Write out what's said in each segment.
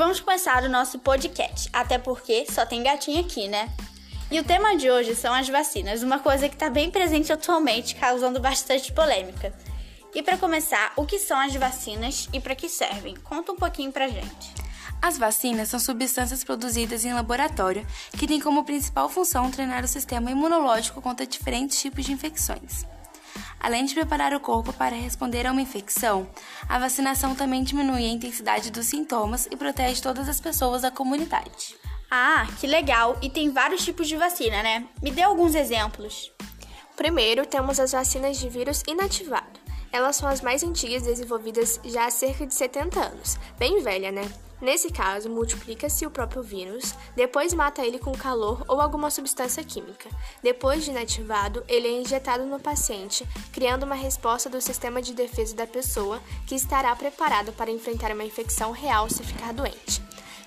vamos começar o nosso podcast, até porque só tem gatinho aqui, né? E o tema de hoje são as vacinas, uma coisa que está bem presente atualmente, causando bastante polêmica. E para começar, o que são as vacinas e para que servem? Conta um pouquinho pra gente. As vacinas são substâncias produzidas em laboratório que têm como principal função treinar o sistema imunológico contra diferentes tipos de infecções. Além de preparar o corpo para responder a uma infecção, a vacinação também diminui a intensidade dos sintomas e protege todas as pessoas da comunidade. Ah, que legal! E tem vários tipos de vacina, né? Me dê alguns exemplos. Primeiro, temos as vacinas de vírus inativado. Elas são as mais antigas desenvolvidas já há cerca de 70 anos. Bem velha, né? Nesse caso, multiplica-se o próprio vírus, depois mata ele com calor ou alguma substância química. Depois de inativado, ele é injetado no paciente, criando uma resposta do sistema de defesa da pessoa que estará preparado para enfrentar uma infecção real se ficar doente.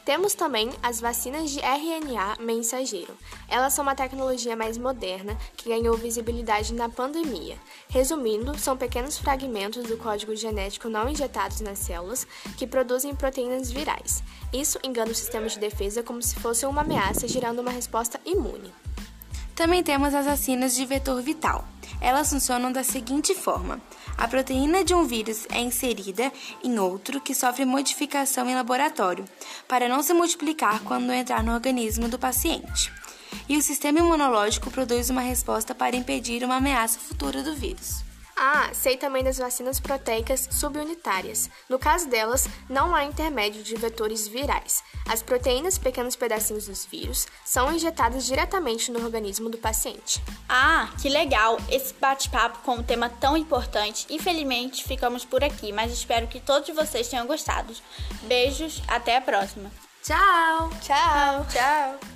Temos também as vacinas de RNA mensageiro. Elas são uma tecnologia mais moderna que ganhou visibilidade na pandemia. Resumindo, são pequenos fragmentos do código genético não injetados nas células que produzem proteínas virais. Isso engana o sistema de defesa como se fosse uma ameaça, gerando uma resposta imune. Também temos as vacinas de vetor vital. Elas funcionam da seguinte forma: a proteína de um vírus é inserida em outro que sofre modificação em laboratório, para não se multiplicar quando entrar no organismo do paciente. E o sistema imunológico produz uma resposta para impedir uma ameaça futura do vírus. Ah, sei também das vacinas proteicas subunitárias. No caso delas, não há intermédio de vetores virais. As proteínas, pequenos pedacinhos dos vírus, são injetadas diretamente no organismo do paciente. Ah, que legal! Esse bate-papo com um tema tão importante. Infelizmente, ficamos por aqui, mas espero que todos vocês tenham gostado. Beijos, até a próxima. Tchau! Tchau! Tchau!